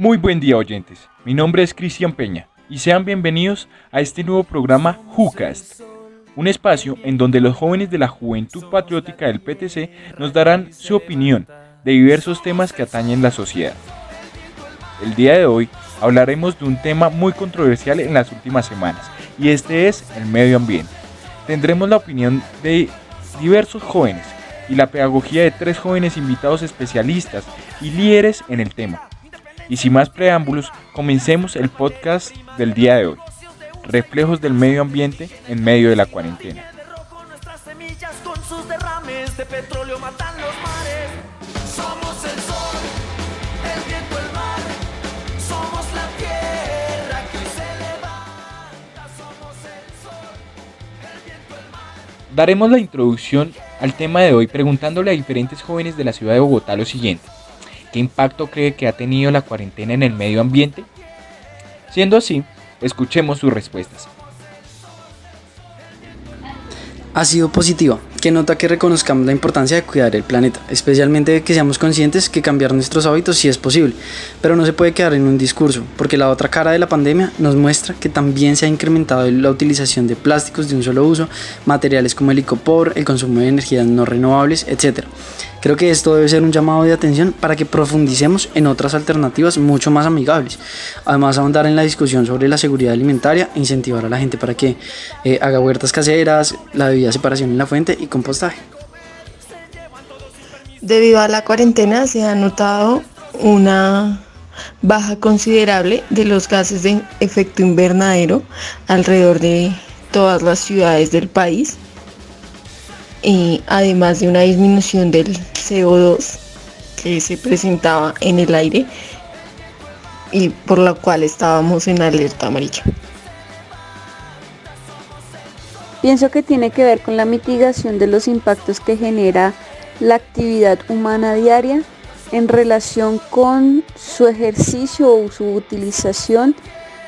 Muy buen día oyentes, mi nombre es Cristian Peña y sean bienvenidos a este nuevo programa WhoCast, un espacio en donde los jóvenes de la Juventud Patriótica del PTC nos darán su opinión de diversos temas que atañen la sociedad. El día de hoy hablaremos de un tema muy controversial en las últimas semanas y este es el medio ambiente. Tendremos la opinión de diversos jóvenes y la pedagogía de tres jóvenes invitados especialistas y líderes en el tema. Y sin más preámbulos, comencemos el podcast del día de hoy. Reflejos del medio ambiente en medio de la cuarentena. Daremos la introducción al tema de hoy preguntándole a diferentes jóvenes de la ciudad de Bogotá lo siguiente. ¿Qué impacto cree que ha tenido la cuarentena en el medio ambiente? Siendo así, escuchemos sus respuestas. Ha sido positiva, que nota que reconozcamos la importancia de cuidar el planeta, especialmente que seamos conscientes que cambiar nuestros hábitos sí es posible, pero no se puede quedar en un discurso, porque la otra cara de la pandemia nos muestra que también se ha incrementado la utilización de plásticos de un solo uso, materiales como el icopor, el consumo de energías no renovables, etc. Creo que esto debe ser un llamado de atención para que profundicemos en otras alternativas mucho más amigables. Además, ahondar en la discusión sobre la seguridad alimentaria incentivar a la gente para que eh, haga huertas caseras, la debida separación en la fuente y compostaje. Debido a la cuarentena se ha notado una baja considerable de los gases de efecto invernadero alrededor de todas las ciudades del país además de una disminución del CO2 que se presentaba en el aire y por lo cual estábamos en alerta amarilla. Pienso que tiene que ver con la mitigación de los impactos que genera la actividad humana diaria en relación con su ejercicio o su utilización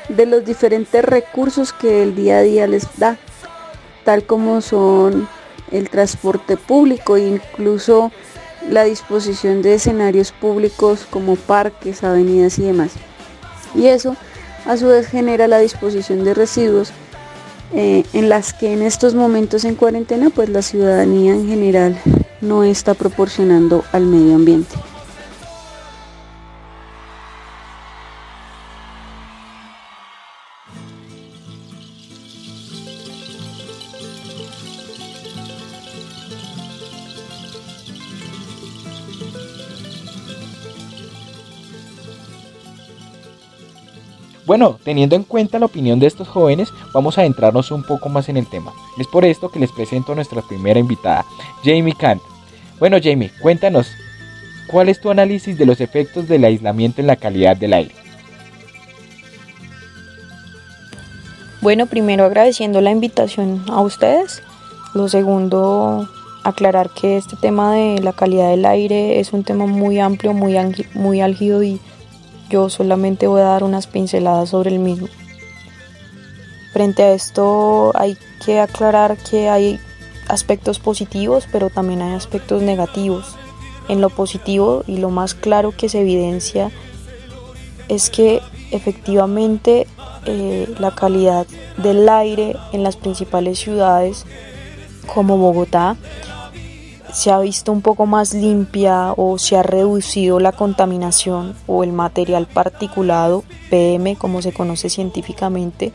de los diferentes recursos que el día a día les da, tal como son el transporte público e incluso la disposición de escenarios públicos como parques, avenidas y demás. Y eso a su vez genera la disposición de residuos eh, en las que en estos momentos en cuarentena pues la ciudadanía en general no está proporcionando al medio ambiente. Bueno, teniendo en cuenta la opinión de estos jóvenes, vamos a adentrarnos un poco más en el tema. Es por esto que les presento a nuestra primera invitada, Jamie Kant. Bueno, Jamie, cuéntanos, ¿cuál es tu análisis de los efectos del aislamiento en la calidad del aire? Bueno, primero agradeciendo la invitación a ustedes. Lo segundo, aclarar que este tema de la calidad del aire es un tema muy amplio, muy, muy álgido y yo solamente voy a dar unas pinceladas sobre el mismo. Frente a esto hay que aclarar que hay aspectos positivos, pero también hay aspectos negativos. En lo positivo y lo más claro que se evidencia es que efectivamente eh, la calidad del aire en las principales ciudades como Bogotá se ha visto un poco más limpia o se ha reducido la contaminación o el material particulado, PM como se conoce científicamente,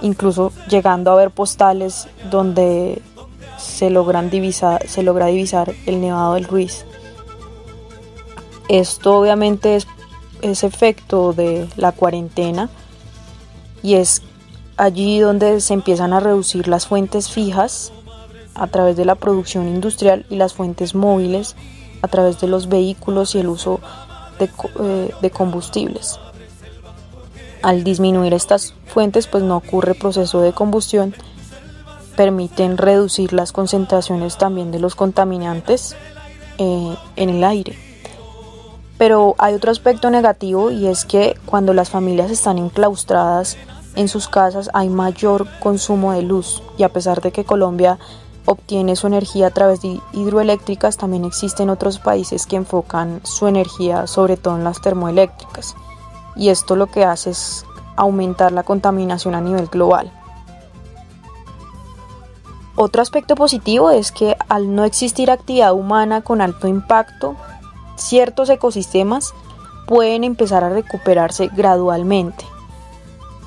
incluso llegando a ver postales donde se, logran divisar, se logra divisar el Nevado del Ruiz. Esto obviamente es, es efecto de la cuarentena y es allí donde se empiezan a reducir las fuentes fijas a través de la producción industrial y las fuentes móviles a través de los vehículos y el uso de, eh, combustibles. Al disminuir estas fuentes pues no ocurre proceso de combustión, permiten reducir las concentraciones también de los contaminantes eh, en el aire. Pero hay otro aspecto negativo y es que cuando las familias están enclaustradas en sus casas hay mayor consumo de luz y a pesar de que Colombia obtiene su energía a través de hidroeléctricas, también existen otros países que enfocan su energía sobre todo en las termoeléctricas. y esto lo que hace es aumentar la contaminación a nivel global. Otro aspecto positivo es que al no existir actividad humana con alto impacto, ciertos ecosistemas pueden empezar a recuperarse gradualmente,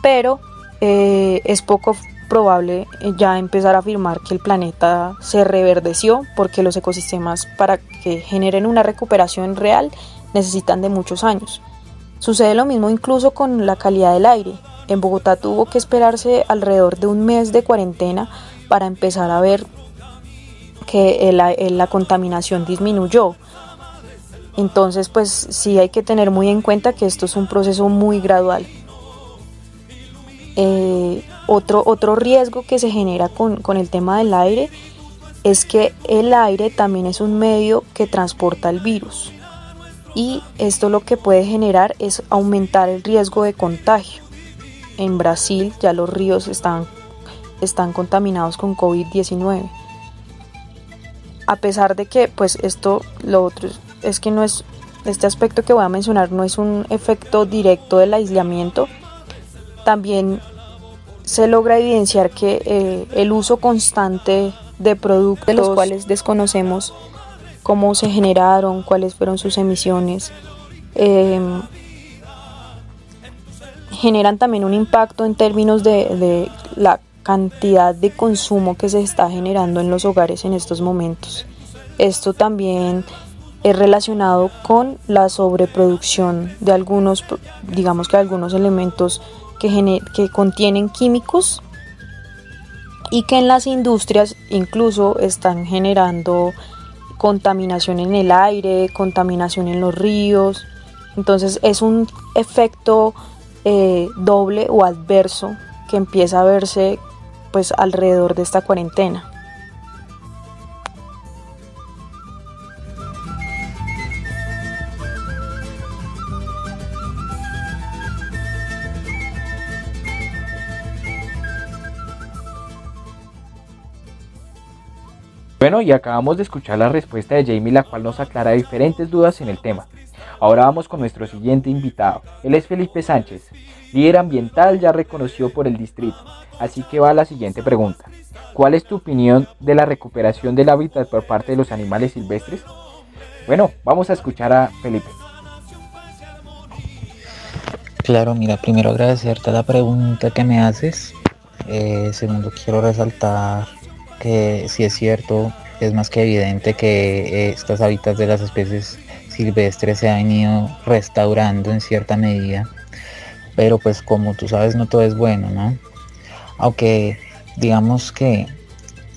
pero eh, es poco probable ya empezar a afirmar que el planeta se reverdeció porque los ecosistemas para que generen una recuperación real necesitan de muchos años. Sucede lo mismo incluso con la calidad del aire. En Bogotá tuvo que esperarse alrededor de un mes de cuarentena para empezar a ver que la contaminación disminuyó. Entonces, pues sí hay que tener muy en cuenta que esto es un proceso muy gradual. Eh, otro, otro riesgo que se genera con, con el tema del aire es que el aire también es un medio que transporta el virus y esto lo que puede generar es aumentar el riesgo de contagio. En Brasil ya los ríos están, están contaminados con COVID-19. A pesar de que pues esto lo otro es que no es este aspecto que voy a mencionar no es un efecto directo del aislamiento, también se logra evidenciar que eh, el uso constante de productos de los cuales desconocemos cómo se generaron, cuáles fueron sus emisiones, em, generan también un impacto en términos de, de la cantidad de consumo que se está generando en los hogares en estos momentos. Esto también es relacionado con la sobreproducción de algunos, digamos que algunos elementos que, contienen químicos y que en las industrias incluso están generando contaminación en el aire, contaminación en los ríos. Entonces es un efecto eh, doble o adverso que empieza a verse pues alrededor de esta cuarentena. Y acabamos de escuchar la respuesta de Jamie, la cual nos aclara diferentes dudas en el tema. Ahora vamos con nuestro siguiente invitado. Él es Felipe Sánchez, líder ambiental ya reconocido por el distrito. Así que va la siguiente pregunta. ¿Cuál es tu opinión de la recuperación del hábitat por parte de los animales silvestres? Bueno, vamos a escuchar a Felipe. Claro, mira, primero agradecerte la pregunta que me haces. Eh, segundo, quiero resaltar que si es cierto, es más que evidente que estos hábitats de las especies silvestres se han ido restaurando en cierta medida. Pero pues como tú sabes no todo es bueno, ¿no? Aunque digamos que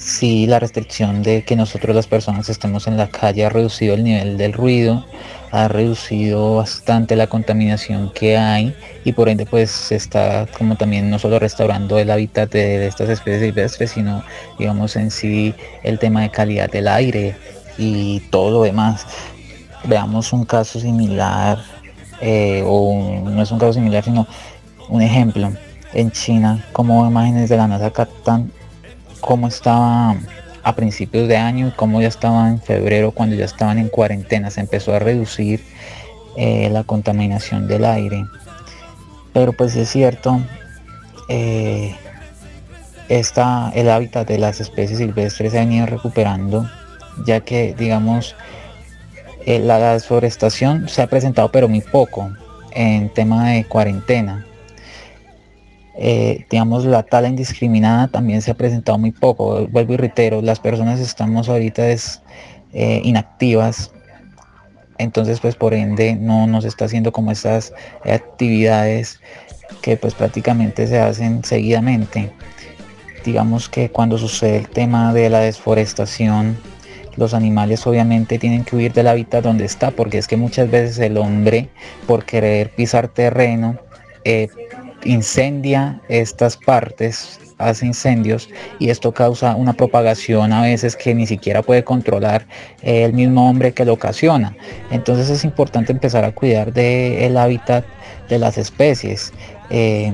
si la restricción de que nosotros las personas estemos en la calle ha reducido el nivel del ruido, ha reducido bastante la contaminación que hay y por ende pues se está como también no solo restaurando el hábitat de, estas especies silvestres sino digamos en sí el tema de calidad del aire y todo lo demás. Veamos un caso similar eh, o no es un caso similar sino un ejemplo. En China como imágenes de la NASA captan cómo estaba a principios de año y como ya estaba en febrero cuando ya estaban en cuarentena. Se empezó a reducir eh, la contaminación del aire. Pero pues es cierto eh, el hábitat de las especies silvestres se ha ido recuperando ya que digamos eh, la deforestación se ha presentado pero muy poco en tema de cuarentena eh, digamos, la tala indiscriminada también se ha presentado muy poco. Vuelvo y reitero, las personas estamos ahorita es, eh, inactivas, entonces pues por ende no nos está haciendo como estas actividades que pues prácticamente se hacen seguidamente. Digamos que cuando sucede el tema de la desforestación, los animales obviamente tienen que huir del hábitat donde está, porque es que muchas veces el hombre, por querer pisar terreno, eh, incendia estas partes, hace incendios y esto causa una propagación a veces que ni siquiera puede controlar el mismo hombre que lo ocasiona. Entonces es importante empezar a cuidar del hábitat de las especies, eh,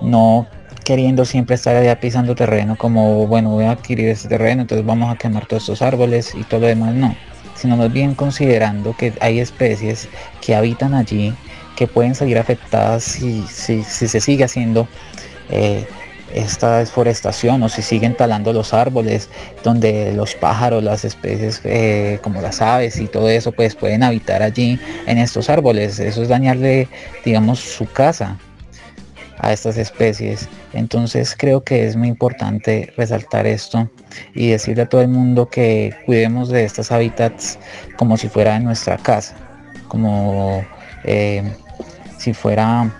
no queriendo siempre estar allá pisando terreno como, bueno, voy a adquirir este terreno, entonces vamos a quemar todos estos árboles y todo lo demás, no, sino más bien considerando que hay especies que habitan allí que pueden salir afectadas si, si, se sigue haciendo eh, esta deforestación o si siguen talando los árboles donde los pájaros, las especies eh, como las aves y todo eso pues pueden habitar allí en estos árboles. Eso es dañarle digamos su casa a estas especies. Entonces creo que es muy importante resaltar esto y decirle a todo el mundo que cuidemos de estos hábitats como si fuera nuestra casa, como eh, si fuera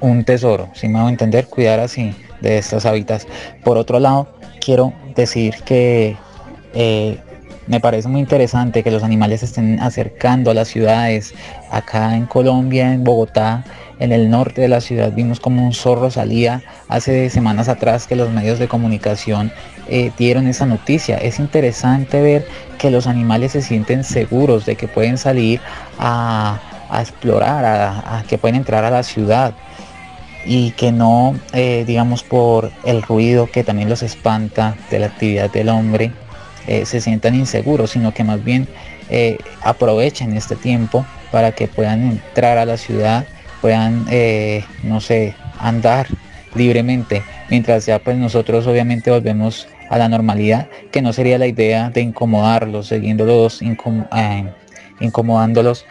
un tesoro, si me hago entender, cuidar así de estos hábitats. Por otro lado, quiero decir que eh, me parece muy interesante que los animales estén acercando a las ciudades. Acá en Colombia, en Bogotá, en el norte de la ciudad, vimos como un zorro salía hace semanas atrás que los medios de comunicación eh, dieron esa noticia. Es interesante ver que los animales se sienten seguros de que pueden salir a, explorar, a, que pueden entrar a la ciudad y que no, eh, digamos, por el ruido que también los espanta de la actividad del hombre, eh, se sientan inseguros, sino que más bien eh, aprovechen este tiempo para que puedan entrar a la ciudad, puedan, no sé, andar libremente, mientras ya pues nosotros obviamente volvemos a la normalidad, que no sería la idea de incomodarlos, siguiéndolos, incomodándolos.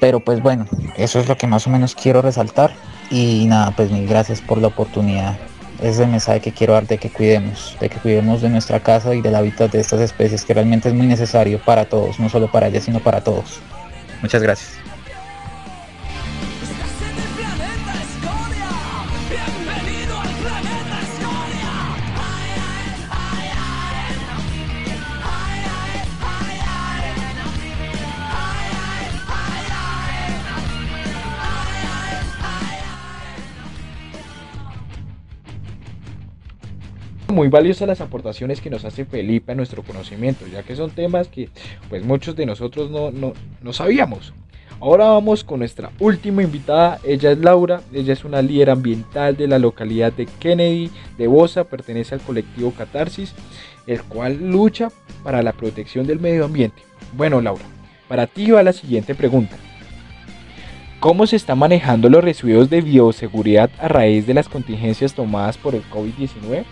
Pero pues bueno, eso es lo que más o menos quiero resaltar. Y nada, pues mil gracias por la oportunidad. Es el mensaje que quiero dar de que cuidemos, de que cuidemos de nuestra casa y del hábitat de estas especies, que realmente es muy necesario para todos, no solo para ellas, sino para todos. Muchas gracias. Muy valiosas las aportaciones que nos hace Felipe a nuestro conocimiento, ya que son temas que pues muchos de nosotros no, no, sabíamos. Ahora vamos con nuestra última invitada, ella es Laura, ella es una líder ambiental de la localidad de Kennedy de Bosa, pertenece al colectivo Catarsis, el cual lucha para la protección del medio ambiente. Bueno Laura, para ti va la siguiente pregunta. ¿Cómo se están manejando los residuos de bioseguridad a raíz de las contingencias tomadas por el COVID-19?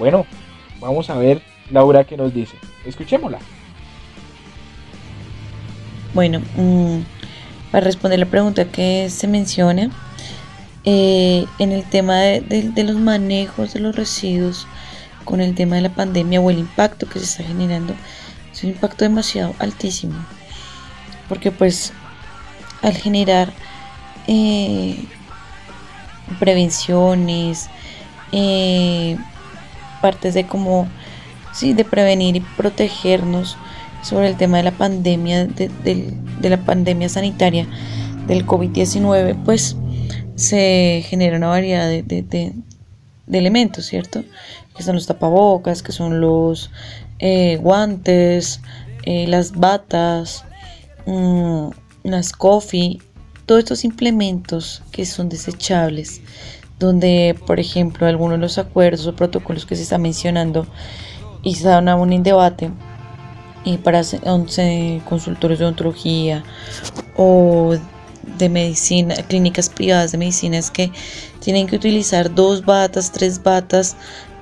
Bueno, vamos a ver Laura qué nos dice. Escuchémosla. Bueno, mm, para responder la pregunta que se menciona, eh, en el tema de, los manejos de los residuos, con el tema de la pandemia o el impacto que se está generando, es un impacto demasiado altísimo. Porque pues al generar eh, prevenciones, eh, partes de cómo, sí, de prevenir y protegernos sobre el tema de la pandemia, de, la pandemia sanitaria del COVID-19, pues se genera una variedad de, elementos, ¿cierto? Que son los tapabocas, que son los eh, guantes, eh, las batas, mm, las coffee, todos estos implementos que son desechables donde, por ejemplo, algunos de los acuerdos o protocolos que se está mencionando y se dan aún en debate y para 11 consultores de odontología o de medicina, clínicas privadas de medicina es que tienen que utilizar dos batas, tres batas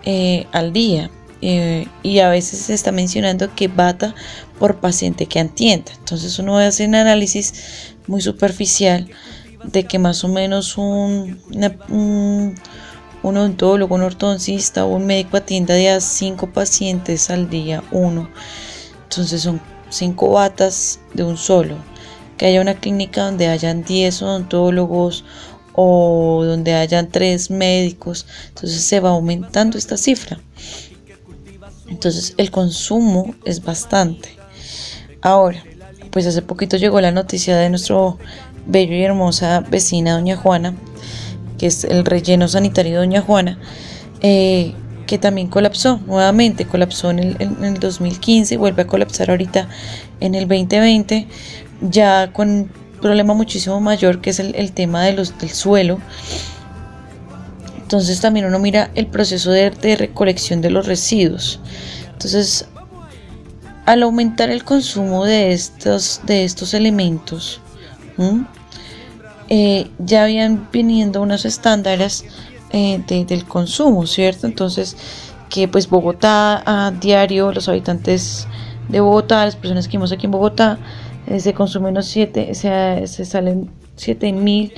eh, al día. Eh, y a veces se está mencionando que bata por paciente que entienda. Entonces uno hacer un análisis muy superficial de que más o menos un, un, odontólogo, un ortodoncista o un médico atienda de a cinco pacientes al día, uno. Entonces son cinco batas de un solo. Que haya una clínica donde hayan 10 odontólogos o donde hayan tres médicos. Entonces se va aumentando esta cifra. Entonces el consumo es bastante. Ahora, pues hace poquito llegó la noticia de nuestro bello y hermosa vecina Doña Juana, que es el relleno sanitario de Doña Juana, eh, que también colapsó nuevamente, colapsó en el, en el 2015, vuelve a colapsar ahorita en el 2020, ya con un problema muchísimo mayor que es el, tema del suelo. Entonces también uno mira el proceso de, de recolección de los residuos. Entonces, al aumentar el consumo de estos, de estos elementos, eh, ya habían viniendo unos estándares eh, del consumo, ¿cierto? Entonces, que pues Bogotá a diario, los habitantes de Bogotá, las personas que vivimos aquí en Bogotá, eh, se consumen unos 7, se, se salen 7 mil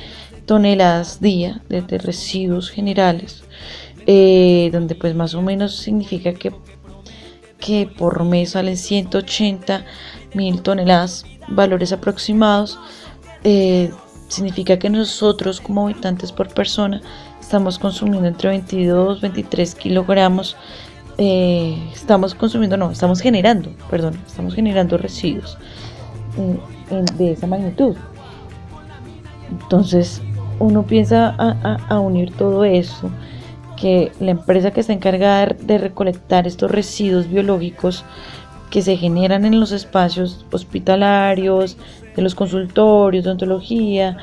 toneladas día de, residuos generales, donde pues más o menos significa que, que por mes salen 180 mil toneladas, valores aproximados. Significa que nosotros como habitantes por persona estamos consumiendo entre 22 23 kilogramos eh, estamos consumiendo no estamos generando perdón estamos generando residuos eh, de esa magnitud. Entonces uno piensa a, unir todo eso que la empresa que está encargada de recolectar estos residuos biológicos que se generan en los espacios hospitalarios, de los consultorios de ontología,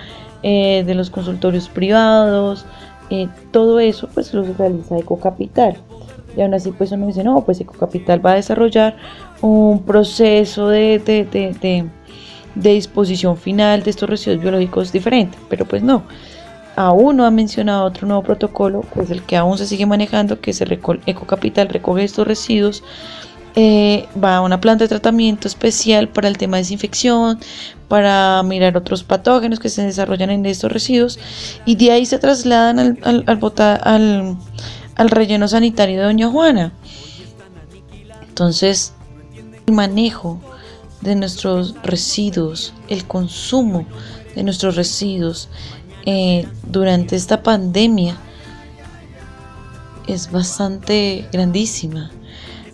eh, de los consultorios privados, eh, todo eso pues lo realiza Ecocapital. Y aún así pues uno dice, no, pues Ecocapital va a desarrollar un proceso de, de, disposición final de estos residuos biológicos diferente, pero pues no. Aún no ha mencionado otro nuevo protocolo, pues el que aún se sigue manejando, que se Ecocapital recoge estos residuos eh, va a una planta de tratamiento especial para el tema de desinfección, para mirar otros patógenos que se desarrollan en estos residuos y de ahí se trasladan al, al, al, relleno sanitario de Doña Juana. Entonces, el manejo de nuestros residuos, el consumo de nuestros residuos eh, durante esta pandemia es bastante grandísima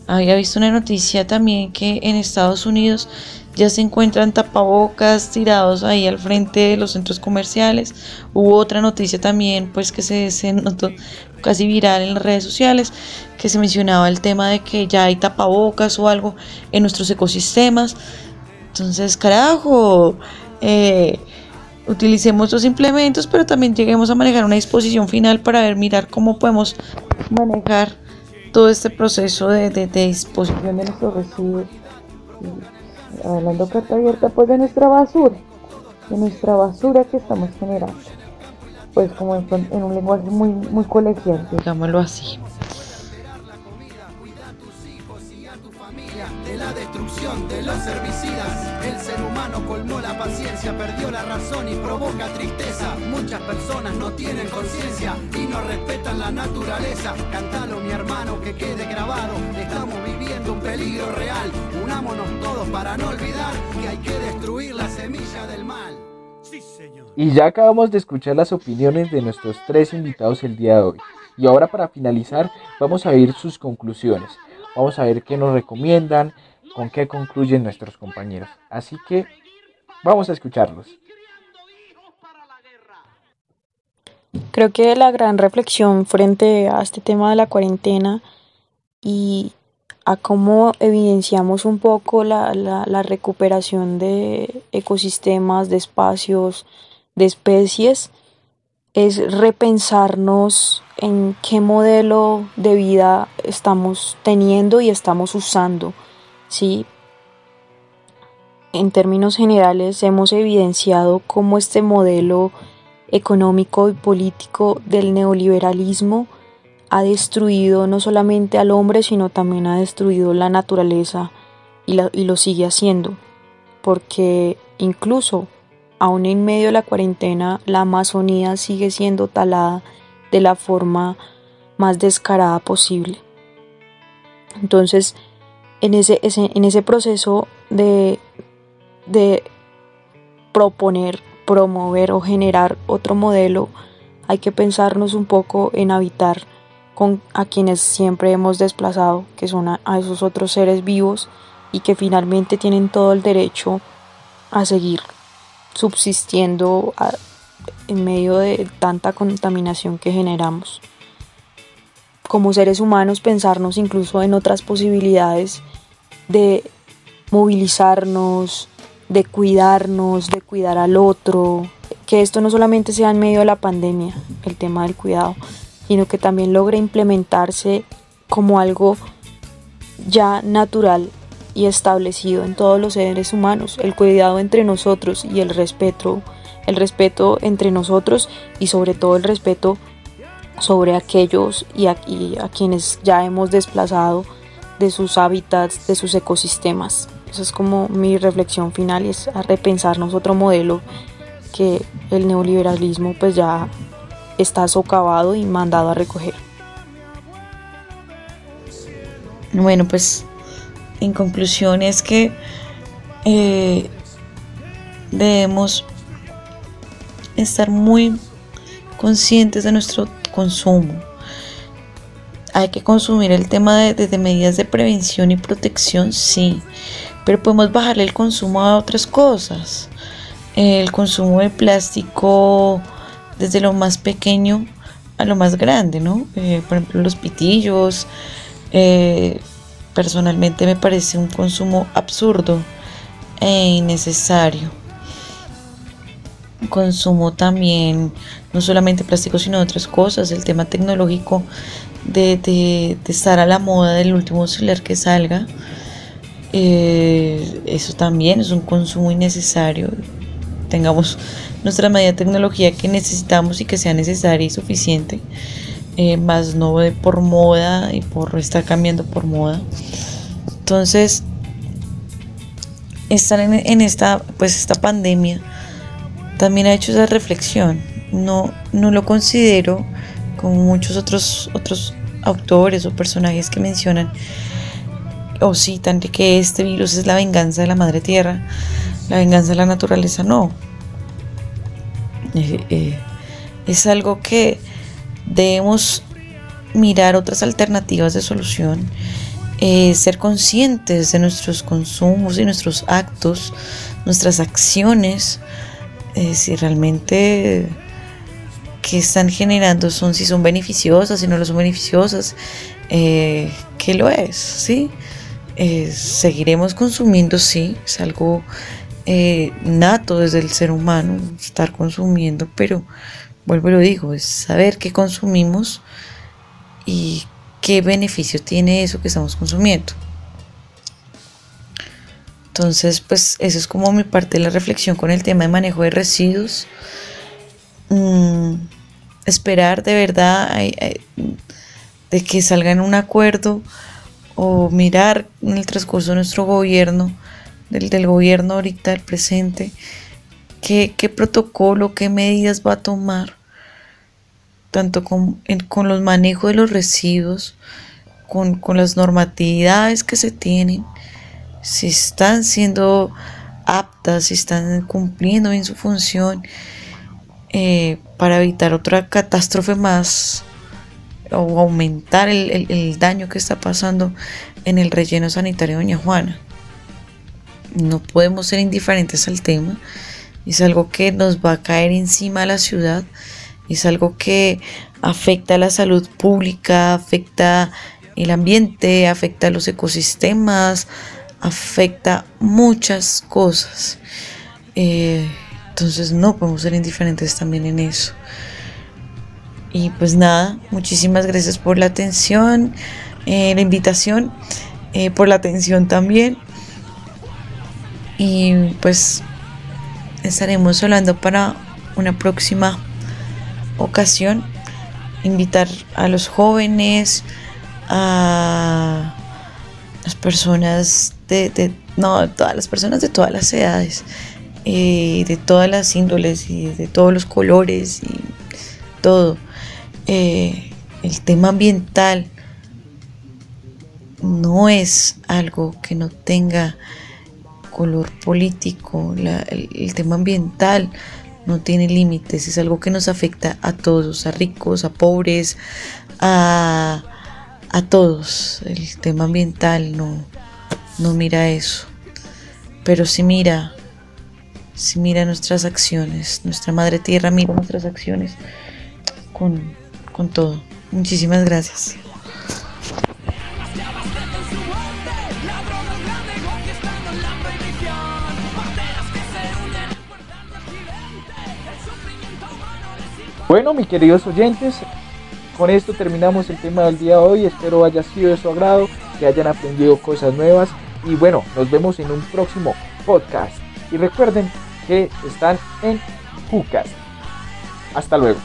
había visto una noticia también que en Estados Unidos ya se encuentran tapabocas tirados ahí al frente de los centros comerciales. Hubo otra noticia también, pues que se, se notó casi viral en las redes sociales, que se mencionaba el tema de que ya hay tapabocas o algo en nuestros ecosistemas. Entonces, carajo, eh, utilicemos los implementos, pero también lleguemos a manejar una disposición final para ver, mirar cómo podemos manejar todo este proceso de, disposición de nuestros residuos. hablando carta abierta pues de nuestra basura, de nuestra basura que estamos generando. Pues como en, en un lenguaje muy, muy colegial, digámoslo así. de la destrucción de los herbicidas. El ser humano colmó la paciencia, perdió la razón y provoca tristeza. Muchas personas no tienen conciencia y no respetan la naturaleza. Cantalo mi hermano que quede grabado. Estamos viviendo un peligro real. Unámonos todos para no olvidar que hay que destruir la semilla del mal. Sí, señor. Y ya acabamos de escuchar las opiniones de nuestros tres invitados el día de hoy. Y ahora para finalizar vamos a ver sus conclusiones. Vamos a ver qué nos recomiendan, con qué concluyen nuestros compañeros. Así que vamos a escucharlos. Creo que la gran reflexión frente a este tema de la cuarentena y a cómo evidenciamos un poco la, la, recuperación de ecosistemas, de espacios, de especies, es repensarnos en qué modelo de vida estamos teniendo y estamos usando. ¿sí? En términos generales hemos evidenciado cómo este modelo económico y político del neoliberalismo ha destruido no solamente al hombre, sino también ha destruido la naturaleza y, lo sigue haciendo. Porque incluso aún en medio de la cuarentena, la Amazonía sigue siendo talada de la forma más descarada posible. Entonces, en ese, en ese proceso de, de proponer, promover o generar otro modelo, hay que pensarnos un poco en habitar con a quienes siempre hemos desplazado, que son a esos otros seres vivos y que finalmente tienen todo el derecho a seguir subsistiendo en medio de tanta contaminación que generamos. Como seres humanos pensarnos incluso en otras posibilidades de movilizarnos, de cuidarnos, de cuidar al otro, que esto no solamente sea en medio de la pandemia, el tema del cuidado, sino que también logre implementarse como algo ya natural y establecido en todos los seres humanos, el cuidado entre nosotros y el respeto, el respeto entre nosotros y sobre todo el respeto sobre aquellos y a, a quienes ya hemos desplazado de sus hábitats, de sus ecosistemas. Esa es como mi reflexión final, es a repensarnos otro modelo que el neoliberalismo pues ya está socavado y mandado a recoger. Bueno, pues en conclusión es que eh, debemos estar muy conscientes de nuestro consumo. Hay que consumir el tema de, medidas de prevención y protección, sí, pero podemos bajarle el consumo a otras cosas. El consumo de plástico desde lo más pequeño a lo más grande, ¿no? Eh, por ejemplo, los pitillos. Eh, personalmente me parece un consumo absurdo e innecesario. Consumo también, no solamente plástico, sino otras cosas. El tema tecnológico de, estar a la moda del último celular que salga. Eh, eso también es un consumo innecesario. Tengamos nuestra medida de tecnología que necesitamos y que sea necesaria y suficiente, eh, más no de por moda y por estar cambiando por moda. Entonces, estar en, esta, pues esta pandemia también ha hecho esa reflexión. No, no lo considero como muchos otros, otros autores o personajes que mencionan o citan que este virus es la venganza de la madre tierra, la venganza de la naturaleza. No, eh, eh, es algo que debemos mirar otras alternativas de solución, eh, ser conscientes de nuestros consumos y nuestros actos, nuestras acciones, si realmente que están generando son si son beneficiosas, si no lo son beneficiosas, que lo es, ¿sí? Seguiremos consumiendo, sí, es algo eh, nato desde el ser humano, estar consumiendo, pero vuelvo y lo digo, es saber qué consumimos y qué beneficio tiene eso que estamos consumiendo. Entonces, pues eso es como mi parte de la reflexión con el tema de manejo de residuos. Mm, esperar de verdad de que salga en un acuerdo o mirar en el transcurso de nuestro gobierno del, gobierno ahorita, el presente, qué, protocolo, qué medidas va a tomar, tanto con, con los manejos de los residuos, con, las normatividades que se tienen, si están siendo aptas, si están cumpliendo bien su función eh, para evitar otra catástrofe más o aumentar el, el, daño que está pasando en el relleno sanitario Doña Juana no podemos ser indiferentes al tema. Es algo que nos va a caer encima a la ciudad. Es algo que afecta a la salud pública, afecta el ambiente, afecta a los ecosistemas, afecta muchas cosas. Eh, entonces no podemos ser indiferentes también en eso. Y pues nada, muchísimas gracias por la atención, eh, la invitación, eh, por la atención también. Y pues estaremos hablando para una próxima ocasión. Invitar a los jóvenes, a las personas de, no, todas las personas de todas las edades, eh, de todas las índoles y de todos los colores y todo. Eh, el tema ambiental no es algo que no tenga color político, el, tema ambiental no tiene límites, es algo que nos afecta a todos, a ricos, a pobres, a, a todos. El tema ambiental no, no mira eso, pero sí mira, sí mira nuestras acciones, nuestra madre tierra mira nuestras acciones con, con todo. Muchísimas gracias. Bueno, mis queridos oyentes, con esto terminamos el tema del día de hoy. Espero haya sido de su agrado, que hayan aprendido cosas nuevas Y bueno, nos vemos en un próximo podcast. Y recuerden que están en Jucas. Hasta luego.